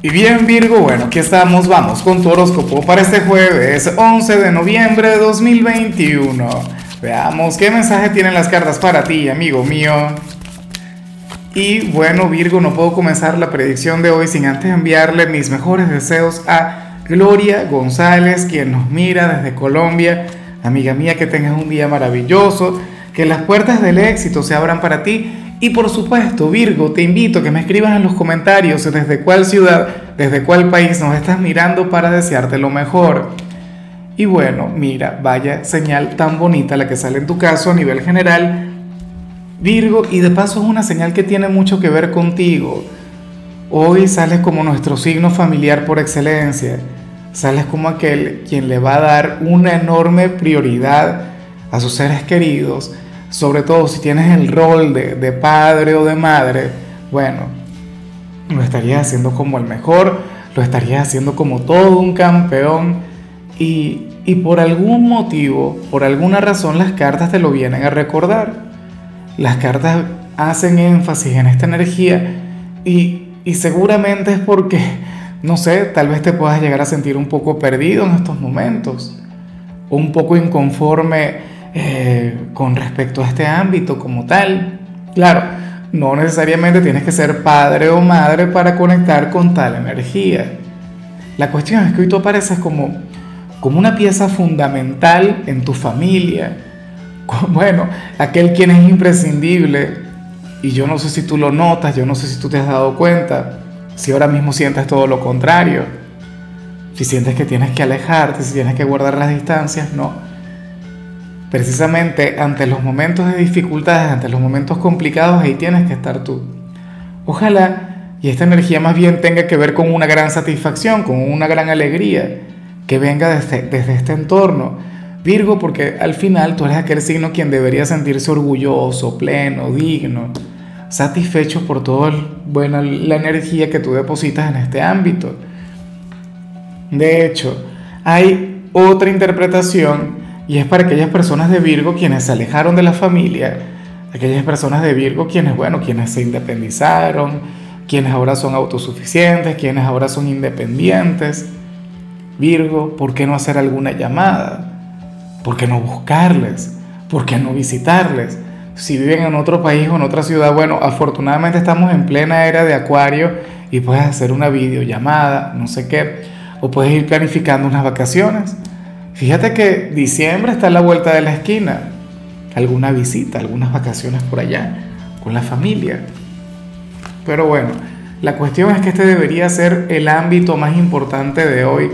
Y bien Virgo, bueno, aquí estamos, vamos con tu horóscopo para este jueves 11 de noviembre de 2021. Veamos qué mensaje tienen las cartas para ti, amigo mío. Y bueno Virgo, no puedo comenzar la predicción de hoy sin antes enviarle mis mejores deseos a Gloria González, quien nos mira desde Colombia. Amiga mía, que tengas un día maravilloso, que las puertas del éxito se abran para ti y por supuesto, Virgo, te invito a que me escribas en los comentarios desde cuál ciudad, desde cuál país nos estás mirando para desearte lo mejor. Y bueno, mira, vaya señal tan bonita la que sale en tu caso a nivel general, Virgo, y de paso es una señal que tiene mucho que ver contigo. Hoy sales como nuestro signo familiar por excelencia. Sales como aquel quien le va a dar una enorme prioridad a sus seres queridos sobre todo si tienes el rol de, padre o de madre, bueno, lo estarías haciendo como el mejor, lo estarías haciendo como todo un campeón y, por algún motivo, por alguna razón las cartas te lo vienen a recordar. Las cartas hacen énfasis en esta energía y, y seguramente es porque, no sé, tal vez te puedas llegar a sentir un poco perdido en estos momentos, un poco inconforme eh, con respecto a este ámbito como tal. Claro, no necesariamente tienes que ser padre o madre para conectar con tal energía. La cuestión es que hoy tú apareces como, como una pieza fundamental en tu familia. Bueno, aquel quien es imprescindible. Y yo no sé si tú lo notas, yo no sé si tú te has dado cuenta, si ahora mismo sientes todo lo contrario. Si sientes que tienes que alejarte, si tienes que guardar las distancias, no precisamente ante los momentos de dificultades, ante los momentos complicados, ahí tienes que estar tú. Ojalá y esta energía más bien tenga que ver con una gran satisfacción, con una gran alegría, que venga desde, desde este entorno. Virgo, porque al final tú eres aquel signo quien debería sentirse orgulloso, pleno, digno, satisfecho por toda bueno, la energía que tú depositas en este ámbito. De hecho, hay otra interpretación y es para aquellas personas de Virgo quienes se alejaron de la familia, aquellas personas de Virgo quienes, bueno, quienes se independizaron, quienes ahora son autosuficientes, quienes ahora son independientes. Virgo, ¿por qué no hacer alguna llamada? ¿Por qué no buscarles? ¿Por qué no visitarles? Si viven en otro país o en otra ciudad, bueno, afortunadamente estamos en plena era de Acuario y puedes hacer una videollamada, no sé qué, o puedes ir planificando unas vacaciones. Fíjate que diciembre está a la vuelta de la esquina. Alguna visita, algunas vacaciones por allá con la familia. Pero bueno, la cuestión es que este debería ser el ámbito más importante de hoy.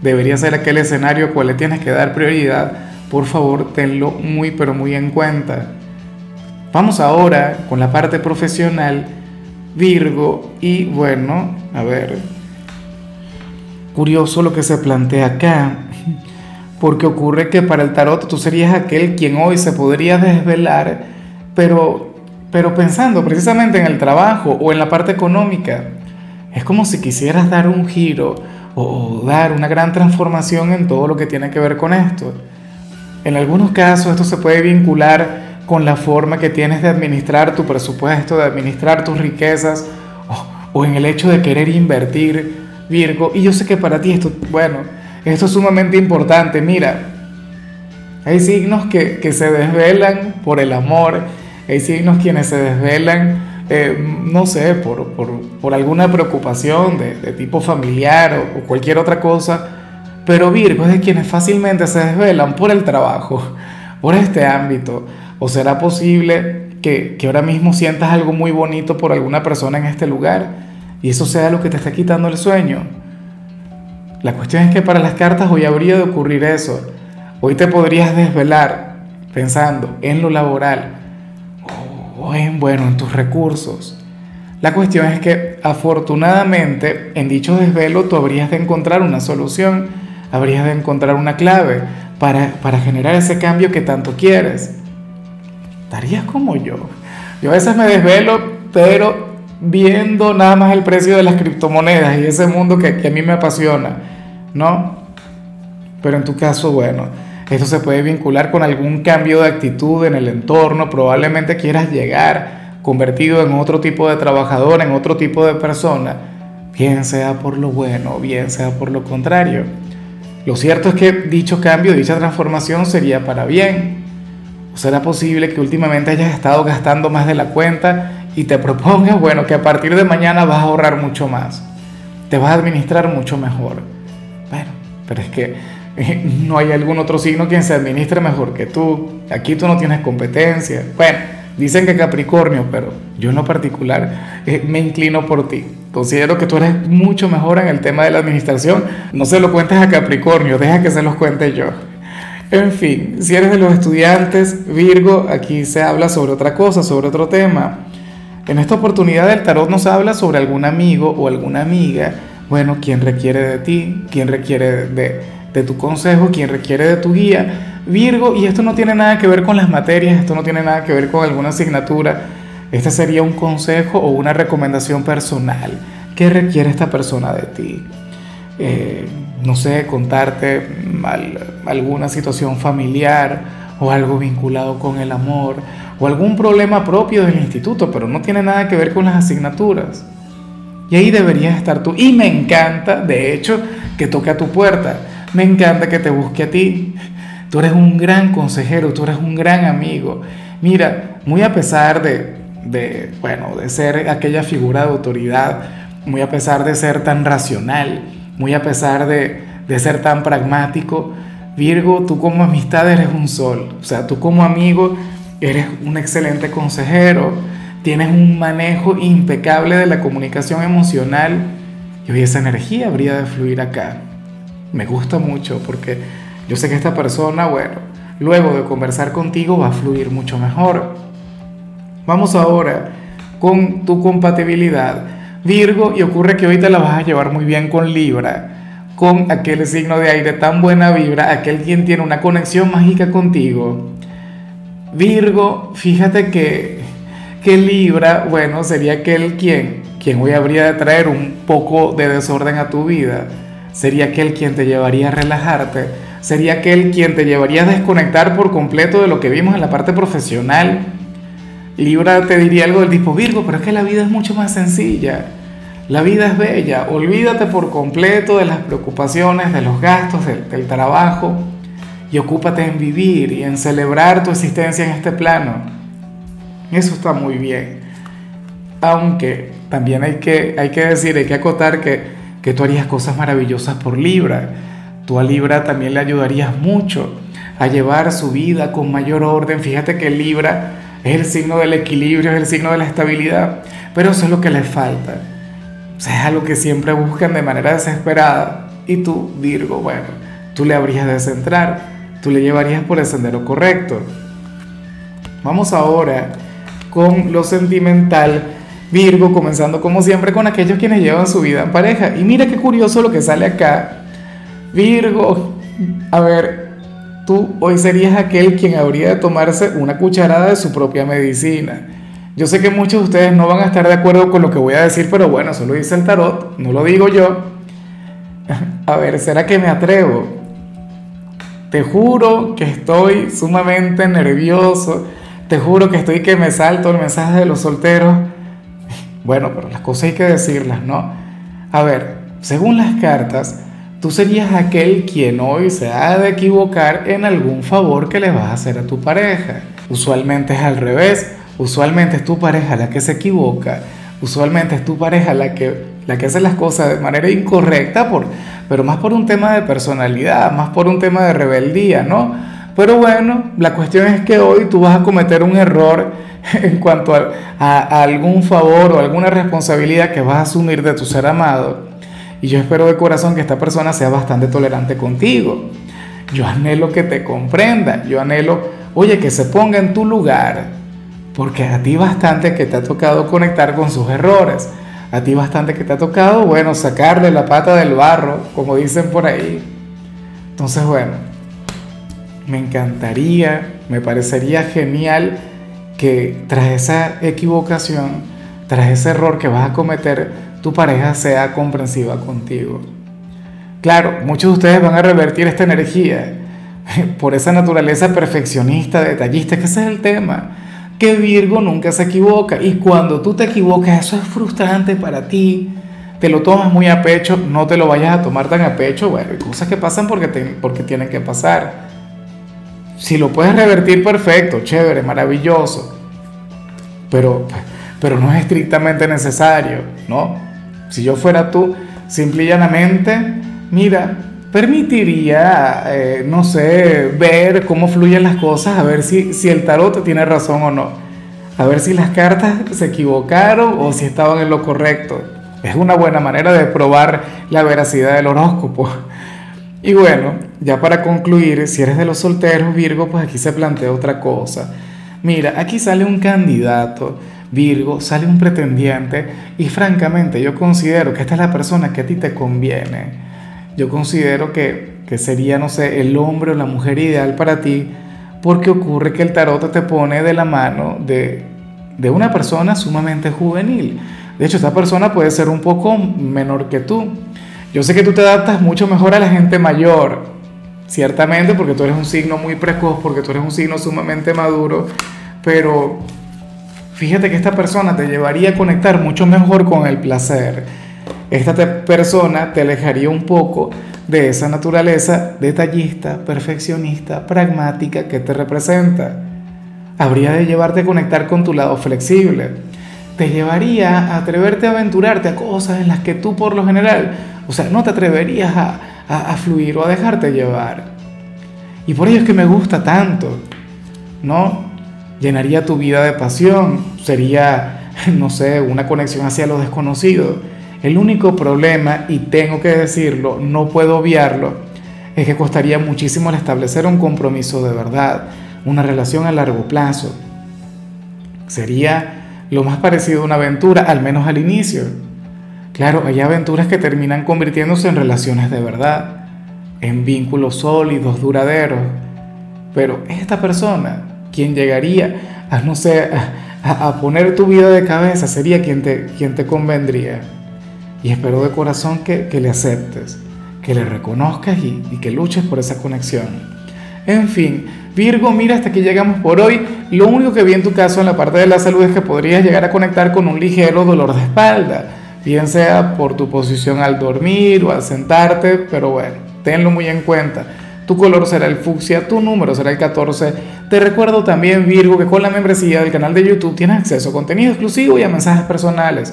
Debería ser aquel escenario al cual le tienes que dar prioridad. Por favor, tenlo muy pero muy en cuenta. Vamos ahora con la parte profesional, Virgo, y bueno, a ver, curioso lo que se plantea acá porque ocurre que para el tarot tú serías aquel quien hoy se podría desvelar, pero, pero pensando precisamente en el trabajo o en la parte económica. Es como si quisieras dar un giro o dar una gran transformación en todo lo que tiene que ver con esto. En algunos casos esto se puede vincular con la forma que tienes de administrar tu presupuesto, de administrar tus riquezas o, o en el hecho de querer invertir, Virgo. Y yo sé que para ti esto, bueno, esto es sumamente importante. Mira, hay signos que, se desvelan por el amor, hay signos quienes se desvelan, eh, no sé, por, alguna preocupación de, tipo familiar o, cualquier otra cosa, pero Virgo es de quienes fácilmente se desvelan por el trabajo, por este ámbito. ¿O será posible que, que ahora mismo sientas algo muy bonito por alguna persona en este lugar y eso sea lo que te está quitando el sueño? La cuestión es que para las cartas hoy habría de ocurrir eso. Hoy te podrías desvelar pensando en lo laboral o en, bueno, en tus recursos. La cuestión es que afortunadamente en dicho desvelo tú habrías de encontrar una solución, habrías de encontrar una clave para, para generar ese cambio que tanto quieres. Estarías como yo. Yo a veces me desvelo, pero viendo nada más el precio de las criptomonedas y ese mundo que, a mí me apasiona. ¿no? Pero en tu caso, bueno, esto se puede vincular con algún cambio de actitud en el entorno, probablemente quieras llegar convertido en otro tipo de trabajador, en otro tipo de persona, bien sea por lo bueno, bien sea por lo contrario. Lo cierto es que dicho cambio, dicha transformación sería para bien. ¿O será posible que últimamente hayas estado gastando más de la cuenta y te propongas, bueno, que a partir de mañana vas a ahorrar mucho más? Te vas a administrar mucho mejor. Bueno, pero es que eh, no hay algún otro signo quien se administre mejor que tú. Aquí tú no tienes competencia. Bueno, dicen que Capricornio, pero yo en lo particular eh, me inclino por ti. Considero que tú eres mucho mejor en el tema de la administración. No se lo cuentes a Capricornio, deja que se los cuente yo. En fin, si eres de los estudiantes, Virgo, aquí se habla sobre otra cosa, sobre otro tema. En esta oportunidad del tarot nos habla sobre algún amigo o alguna amiga, bueno, quien requiere de ti, quien requiere de, tu consejo, quien requiere de tu guía. Virgo, y esto no tiene nada que ver con las materias, esto no tiene nada que ver con alguna asignatura, este sería un consejo o una recomendación personal. ¿Qué requiere esta persona de ti? Eh, no sé, contarte alguna situación familiar o algo vinculado con el amor o algún problema propio del instituto, pero no tiene nada que ver con las asignaturas. Y ahí deberías estar tú. Y me encanta, de hecho, que toque a tu puerta. Me encanta que te busque a ti. Tú eres un gran consejero, tú eres un gran amigo. Mira, muy a pesar de, de, bueno, de ser aquella figura de autoridad, muy a pesar de ser tan racional, muy a pesar de, de ser tan pragmático, Virgo, tú como amistad eres un sol, o sea, tú como amigo eres un excelente consejero, tienes un manejo impecable de la comunicación emocional y hoy esa energía habría de fluir acá. Me gusta mucho porque yo sé que esta persona, bueno, luego de conversar contigo va a fluir mucho mejor. Vamos ahora con tu compatibilidad. Virgo, y ocurre que hoy te la vas a llevar muy bien con Libra, con aquel signo de aire tan buena vibra, aquel quien tiene una conexión mágica contigo. Virgo, fíjate que, que Libra, bueno, sería aquel quien, quien hoy habría de traer un poco de desorden a tu vida, sería aquel quien te llevaría a relajarte, sería aquel quien te llevaría a desconectar por completo de lo que vimos en la parte profesional Libra te diría algo del tipo Virgo, pero es que la vida es mucho más sencilla. La vida es bella. Olvídate por completo de las preocupaciones, de los gastos, del, trabajo y ocúpate en vivir y en celebrar tu existencia en este plano. Eso está muy bien. Aunque también hay que, hay que decir, hay que acotar que, que tú harías cosas maravillosas por Libra. Tú a Libra también le ayudarías mucho a llevar su vida con mayor orden. Fíjate que Libra es el signo del equilibrio, es el signo de la estabilidad, pero eso es lo que les falta. Sea, algo que siempre buscan de manera desesperada. Y tú, Virgo, bueno, tú le habrías de centrar, tú le llevarías por el sendero correcto. Vamos ahora con lo sentimental. Virgo, comenzando como siempre con aquellos quienes llevan su vida en pareja. Y mira qué curioso lo que sale acá. Virgo, a ver, tú hoy serías aquel quien habría de tomarse una cucharada de su propia medicina. Yo sé que muchos de ustedes no van a estar de acuerdo con lo que voy a decir, pero bueno, eso lo dice el tarot, no lo digo yo. A ver, ¿será que me atrevo? Te juro que estoy sumamente nervioso, te juro que estoy que me salto el mensaje de los solteros. Bueno, pero las cosas hay que decirlas, ¿no? A ver, según las cartas, tú serías aquel quien hoy se ha de equivocar en algún favor que le vas a hacer a tu pareja. Usualmente es al revés, usualmente es tu pareja la que se equivoca, usualmente es tu pareja la que, la que hace las cosas de manera incorrecta, por, pero más por un tema de personalidad, más por un tema de rebeldía, ¿no? Pero bueno, la cuestión es que hoy tú vas a cometer un error en cuanto a, a algún favor o alguna responsabilidad que vas a asumir de tu ser amado y yo espero de corazón que esta persona sea bastante tolerante contigo. Yo anhelo que te comprenda, yo anhelo, oye, que se ponga en tu lugar, porque a ti bastante que te ha tocado conectar con sus errores, a ti bastante que te ha tocado, bueno, sacarle la pata del barro, como dicen por ahí. Entonces, bueno, me encantaría, me parecería genial que tras esa equivocación, tras ese error que vas a cometer, tu pareja sea comprensiva contigo. Claro, muchos de ustedes van a revertir esta energía por esa naturaleza perfeccionista, detallista, que ese es el tema. Que Virgo nunca se equivoca y cuando tú te equivocas eso es frustrante para ti, te lo tomas muy a pecho, no te lo vayas a tomar tan a pecho, bueno, hay cosas que pasan porque, porque tienen que pasar. Si lo puedes revertir, perfecto, chévere, maravilloso, pero, pero no es estrictamente necesario, ¿no? Si yo fuera tú, simple y llanamente, mira, permitiría, eh, no sé, ver cómo fluyen las cosas, a ver si, si el tarot tiene razón o no, a ver si las cartas se equivocaron o si estaban en lo correcto. Es una buena manera de probar la veracidad del horóscopo. Y bueno, ya para concluir, si eres de los solteros, Virgo, pues aquí se plantea otra cosa. Mira, aquí sale un candidato, Virgo, sale un pretendiente y francamente yo considero que esta es la persona que a ti te conviene yo considero que, sería, no sé, el hombre o la mujer ideal para ti, porque ocurre que el tarot te pone de la mano de, de una persona sumamente juvenil. De hecho, esta persona puede ser un poco menor que tú. Yo sé que tú te adaptas mucho mejor a la gente mayor, ciertamente, porque tú eres un signo muy precoz, porque tú eres un signo sumamente maduro, pero fíjate que esta persona te llevaría a conectar mucho mejor con el placer esta persona te alejaría un poco de esa naturaleza detallista, perfeccionista, pragmática que te representa. Habría de llevarte a conectar con tu lado flexible. Te llevaría a atreverte a aventurarte a cosas en las que tú por lo general, o sea, no te atreverías a, a fluir o a dejarte llevar. Y por ello es que me gusta tanto, ¿no? Llenaría tu vida de pasión, sería, no sé, una conexión hacia lo desconocido el único problema, y tengo que decirlo, no puedo obviarlo, es que costaría muchísimo el establecer un compromiso de verdad, una relación a largo plazo. Sería lo más parecido a una aventura, al menos al inicio. Claro, hay aventuras que terminan convirtiéndose en relaciones de verdad, en vínculos sólidos, duraderos. Pero esta persona, quien llegaría a, no sé, a, poner tu vida de cabeza, sería quien te, quien te convendría. Y espero de corazón que, le aceptes, que le reconozcas y, y que luches por esa conexión. En fin, Virgo, mira, hasta aquí llegamos por hoy. Lo único que vi en tu caso en la parte de la salud es que podrías llegar a conectar con un ligero dolor de espalda, bien sea por tu posición al dormir o al sentarte, pero bueno, tenlo muy en cuenta. Tu color será el fucsia, tu número será el 14. Te recuerdo también, Virgo, que con la membresía del canal de YouTube tienes acceso a contenido exclusivo y a mensajes personales.